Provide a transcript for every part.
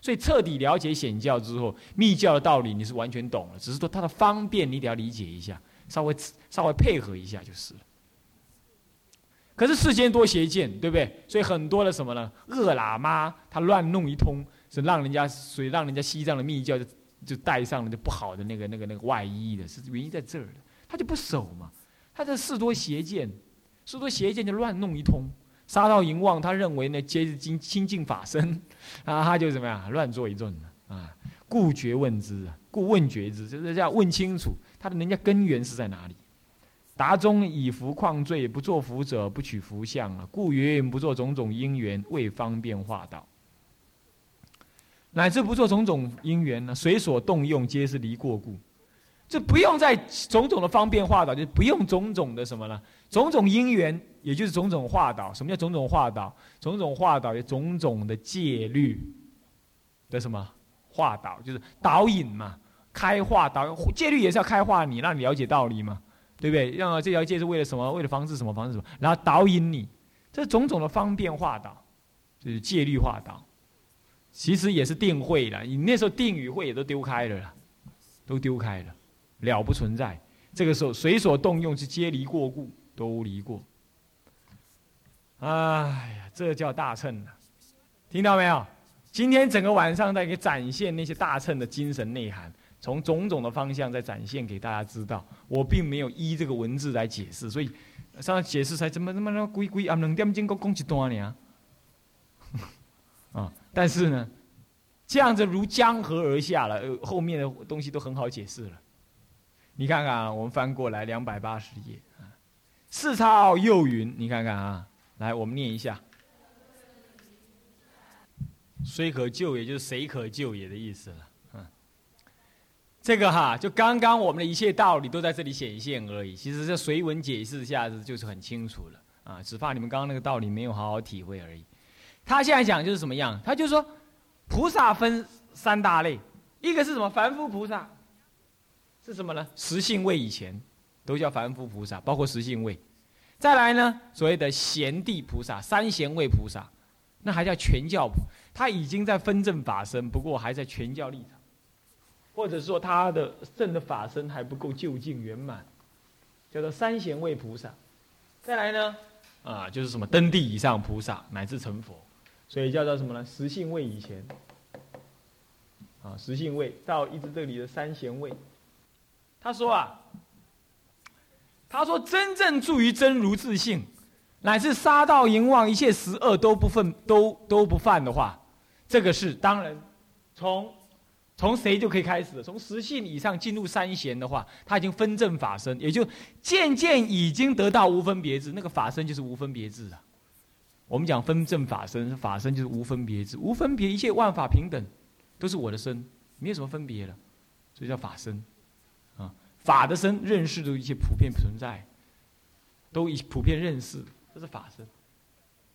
所以彻底了解显教之后，密教的道理你是完全懂了，只是说它的方便你得要理解一下，稍微稍微配合一下就是了。可是世间多邪见，对不对？所以很多的什么呢？恶喇嘛他乱弄一通，是让人家所以让人家西藏的密教就就带上了就不好的那个那个那个外衣的，是原因在这儿的，他就不守嘛。他这事多邪见，事多邪见就乱弄一通。杀到淫妄，他认为呢，皆是精清净法身，啊，他就怎么样，乱作一顿啊。故觉问之，故问觉之，就是要问清楚他的人家根源是在哪里。达中以福旷罪，不做福者不取福相啊，故云不做种种因缘，为方便化道。乃至不做种种因缘呢，随所动用皆是离过故。这不用在种种的方便化导，就不用种种的什么呢？种种因缘，也就是种种化导。什么叫种种化导？种种化导有种种的戒律的什么化导，就是导引嘛，开化导戒律也是要开化你，让你了解道理嘛，对不对？让这条戒是为了什么？为了防止什么？防止什么？然后导引你，这种种的方便化导，就是戒律化导。其实也是定慧了，你那时候定与慧也都丢开了，都丢开了。了不存在，这个时候随所动用之皆离过故，都离过。哎呀，这叫大乘啊！听到没有？今天整个晚上在给展现那些大乘的精神内涵，从种种的方向在展现给大家知道。我并没有依这个文字来解释，所以上解释才怎么怎么那鬼鬼啊两点钟讲讲一段呢？啊！但是呢，这样子如江河而下了，呃后面的东西都很好解释了。你看看啊，我们翻过来两百八十页啊，四超又云，你看看啊，来我们念一下，虽可救，也就是谁可救也的意思了，嗯，这个哈，就刚刚我们的一切道理都在这里显现而已，其实这随文解释一下子就是很清楚了啊，只怕你们刚刚那个道理没有好好体会而已。他现在讲就是什么样？他就说，菩萨分三大类，一个是什么？凡夫菩萨。是什么呢？十性位以前，都叫凡夫菩萨，包括十性位。再来呢，所谓的贤地菩萨、三贤位菩萨，那还叫全教，他已经在分正法身，不过还在全教立场，或者说他的正的法身还不够究竟圆满，叫做三贤位菩萨。再来呢，啊，就是什么登地以上菩萨乃至成佛，所以叫做什么呢？十性位以前，啊，十性位到一直这里的三贤位。他说啊，他说真正助于真如自性，乃至杀盗淫妄一切十恶都不犯都都不犯的话，这个是当然，从从谁就可以开始？从十性以上进入三贤的话，他已经分正法身，也就渐渐已经得到无分别智。那个法身就是无分别智啊。我们讲分正法身，法身就是无分别智，无分别一切万法平等，都是我的身，没有什么分别了，所以叫法身。法的身认识的一些普遍存在，都以普遍认识，这是法身。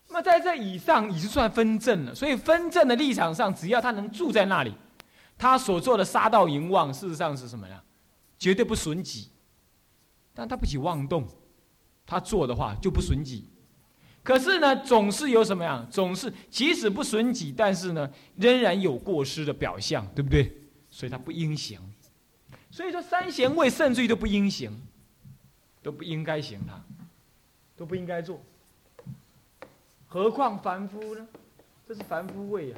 那么在这以上已经算分正了，所以分正的立场上，只要他能住在那里，他所做的杀盗淫妄，事实上是什么呀？绝对不损己，但他不起妄动，他做的话就不损己。可是呢，总是有什么呀？总是即使不损己，但是呢，仍然有过失的表象，对不对？所以他不应行。所以说，三贤位甚至于都不应行，都不应该行，他都不应该做。何况凡夫呢？这是凡夫位呀。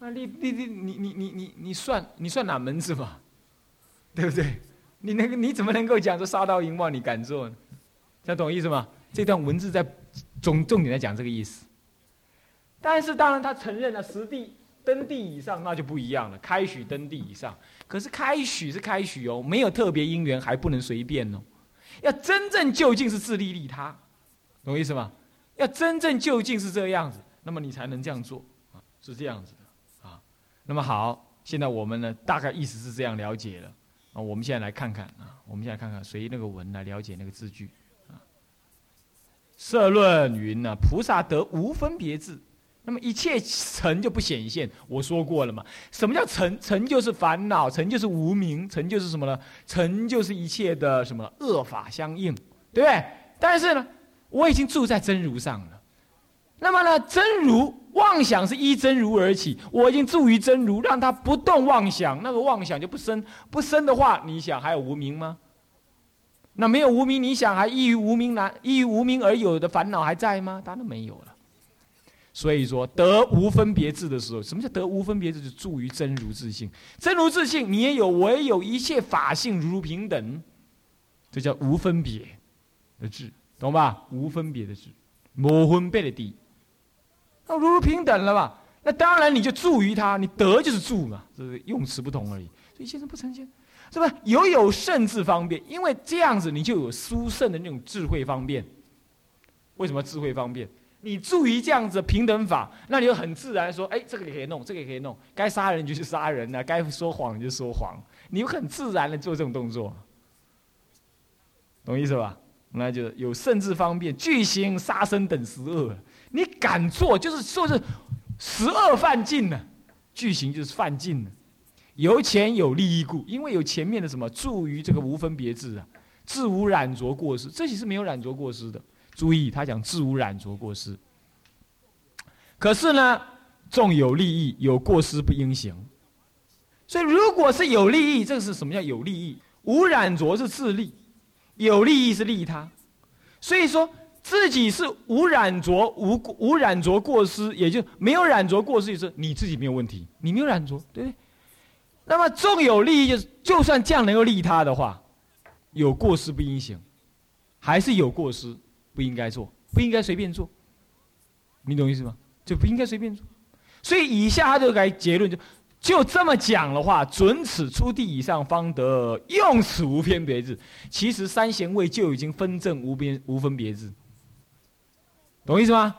那你你你你你你你你算你算哪门子嘛？对不对？你那个你怎么能够讲说杀刀淫妄你敢做呢？这样懂意思吗？这段文字在重重点在讲这个意思。但是当然他承认了实地登地以上，那就不一样了。开许登地以上。可是开许是开许哦，没有特别因缘还不能随便哦，要真正究竟是自利利他，懂意思吗？要真正究竟是这样子，那么你才能这样做啊，是这样子的啊。那么好，现在我们呢大概意思是这样了解了啊。我们现在来看看啊，我们现在看看随那个文来了解那个字句啊。社论云呢，菩萨得无分别智。那么一切尘就不显现，我说过了嘛？什么叫尘？尘就是烦恼，尘就是无名，尘就是什么呢？尘就是一切的什么恶法相应，对不对？但是呢，我已经住在真如上了，那么呢，真如妄想是依真如而起，我已经住于真如，让它不动妄想，那个妄想就不生，不生的话，你想还有无名吗？那没有无名，你想还依于无名难，依于无名而有的烦恼还在吗？当然没有了。所以说得无分别智的时候，什么叫得无分别智？就住于真如自性，真如自性，你也有，我也有，一切法性如平等，这叫无分别的智，懂吧？无分别的智，无分别的地，那如如平等了吧？那当然你就住于它，你得就是住嘛，这是用词不同而已。所以先生不成仙，是吧？有有甚至方便，因为这样子你就有殊胜的那种智慧方便。为什么智慧方便？你住于这样子平等法，那你就很自然说，哎，这个也可以弄，这个也可以弄，该杀人就去杀人了，该说谎就说谎，你就很自然的做这种动作，懂意思吧？那就有甚至方便，巨行杀生等十恶，你敢做就是说是十恶犯尽了，巨行就是犯尽了，有钱有利益故，因为有前面的什么住于这个无分别智啊，自无染着过失，这些是没有染着过失的。注意，他讲自无染着过失。可是呢，纵有利益，有过失不应行。所以，如果是有利益，这个是什么叫有利益？无染着是自利，有利益是利他。所以说，自己是无染着、无无染着过失，也就没有染着过失，就是你自己没有问题，你没有染着，对不对？那么，纵有利益，就是就算这样能够利他的话，有过失不应行，还是有过失。不应该做，不应该随便做，你懂意思吗？就不应该随便做。所以以下他就该结论，就就这么讲的话，准此出地以上方得用此无分别智。其实三贤位就已经分正无边无分别智，懂意思吗？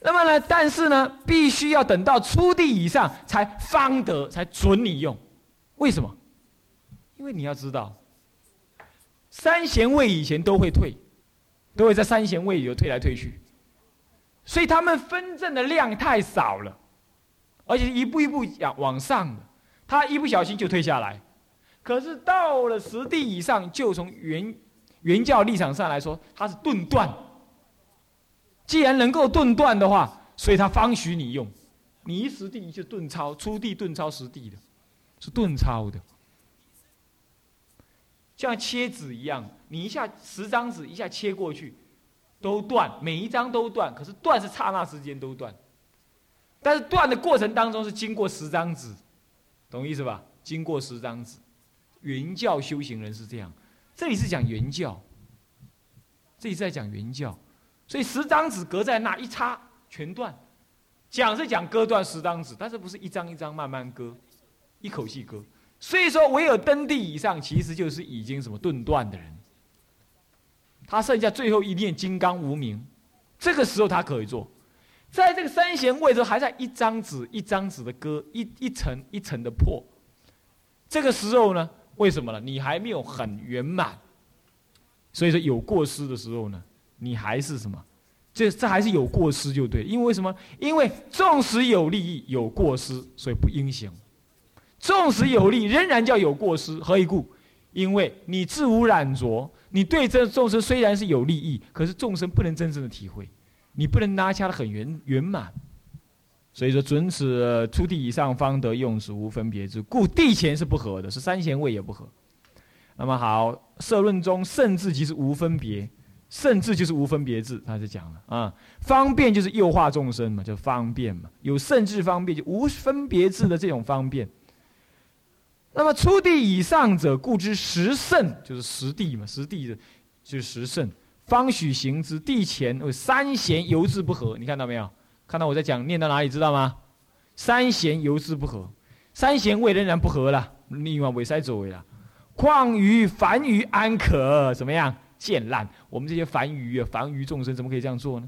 那么呢，但是呢，必须要等到出地以上才方得，才准你用。为什么？因为你要知道，三贤位以前都会退。都会在三贤位里头退来退去，所以他们分证的量太少了，而且一步一步往往上的，他一不小心就退下来。可是到了十地以上，就从原原教立场上来说，他是顿断。既然能够顿断的话，所以他方许你用。你一实地就顿超，出地顿超实地的，是顿超的。像切纸一样，你一下十张纸一下切过去，都断，每一张都断。可是断是刹那时间都断，但是断的过程当中是经过十张纸，懂意思吧？经过十张纸，原教修行人是这样。这里是讲原教，这里是在讲原教，所以十张纸隔在那一插全断。讲是讲割断十张纸，但是不是一张一张慢慢割，一口气割。所以说，唯有登地以上，其实就是已经什么顿断的人。他剩下最后一念金刚无名，这个时候他可以做。在这个三贤位置，还在一张纸一张纸的割，一一层一层的破。这个时候呢，为什么呢？你还没有很圆满。所以说，有过失的时候呢，你还是什么？这这还是有过失就对。因为什么？因为纵使有利益，有过失，所以不应行。纵使有利，仍然叫有过失。何以故？因为你自无染着，你对这众生虽然是有利益，可是众生不能真正的体会，你不能拉掐的很圆圆满。所以说，准此出地以上方得用时无分别之，故地前是不合的，是三贤位也不合。那么好，社论中甚至即是无分别，甚至就是无分别智，他就讲了啊，方便就是诱化众生嘛，就方便嘛，有甚至方便就无分别智的这种方便。那么初地以上者，故知十胜，就是十地嘛，十地的，就是十胜，方许行之。地前三贤犹自不合，你看到没有？看到我在讲，念到哪里知道吗？三贤犹自不合，三贤位仍然不合了，另外为塞作为了。况于凡愚安可怎么样？见烂。我们这些凡愚啊，凡愚众生怎么可以这样做呢？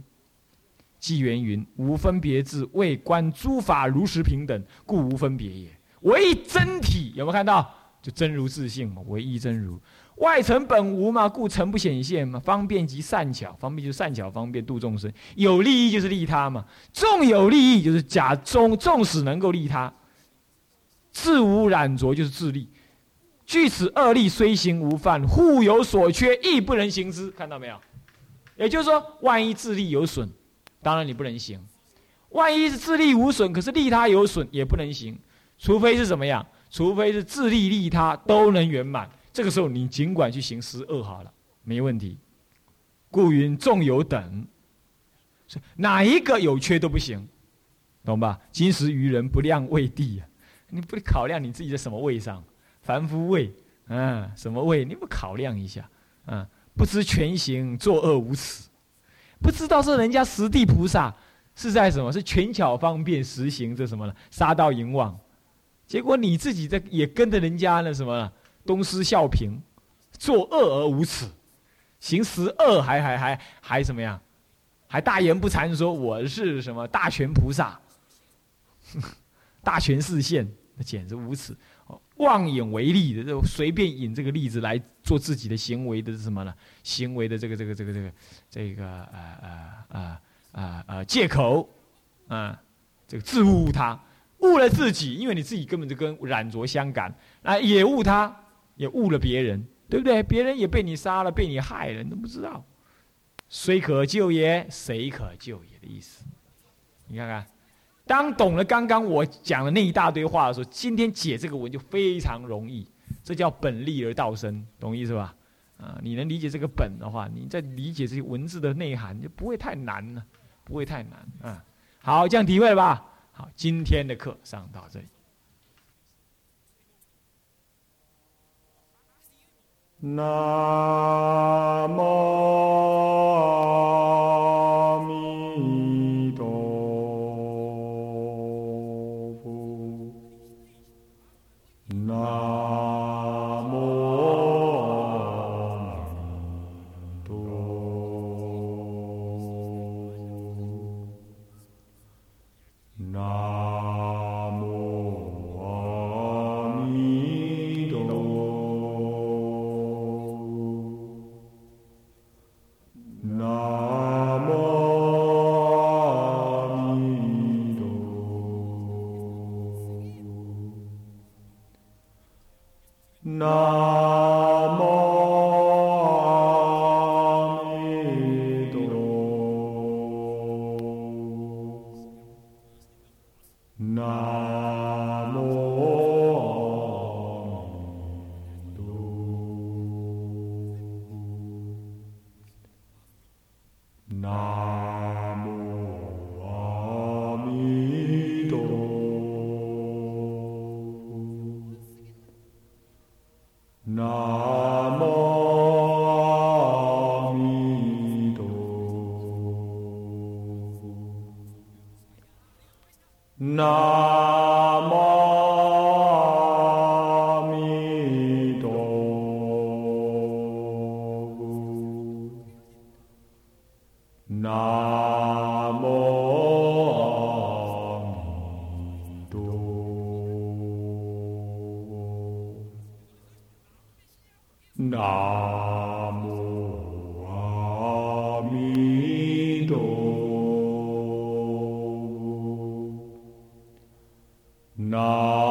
纪元云：无分别智，为观诸法如实平等，故无分别也。唯一真体有没有看到？就真如自性嘛，唯一真如。外层本无嘛，故成不显现嘛。方便即善巧，方便就善巧方便度众生。有利益就是利他嘛。纵有利益就是假中，纵使能够利他，自无染着就是自利。据此二利虽行无犯，互有所缺，亦不能行之。看到没有？也就是说，万一自利有损，当然你不能行。万一是自利无损，可是利他有损也不能行，除非是怎么样？除非是自利利他都能圆满，这个时候你尽管去行十恶好了，没问题。故云众有等，哪一个有缺都不行，懂吧？今时愚人不量位地啊，你不考量你自己在什么位上？凡夫位，嗯，什么位？你不考量一下？嗯，不知全行作恶无耻，不知道是人家十地菩萨。是在什么？是权巧方便实行这什么呢？杀盗淫妄，结果你自己在也跟着人家那什么？东施效颦，作恶而无耻，行十恶还还还还什么呀？还大言不惭说我是什么大权菩萨，大权视现，那简直无耻！妄引为例的，就随便引这个例子来做自己的行为的是什么呢？行为的这个这个这个这个这个呃呃呃。啊啊！借口，啊，这个自误他，误了自己，因为你自己根本就跟染着相感，啊，也误他，也误了别人，对不对？别人也被你杀了，被你害了，你都不知道。虽可救也，谁可救也的意思。你看看，当懂了刚刚我讲的那一大堆话的时候，今天解这个文就非常容易。这叫本立而道生，懂意思吧？啊，你能理解这个本的话，你在理解这些文字的内涵就不会太难了。不会太难啊！好，这样体会吧？好，今天的课上到这里。那 No. No. No.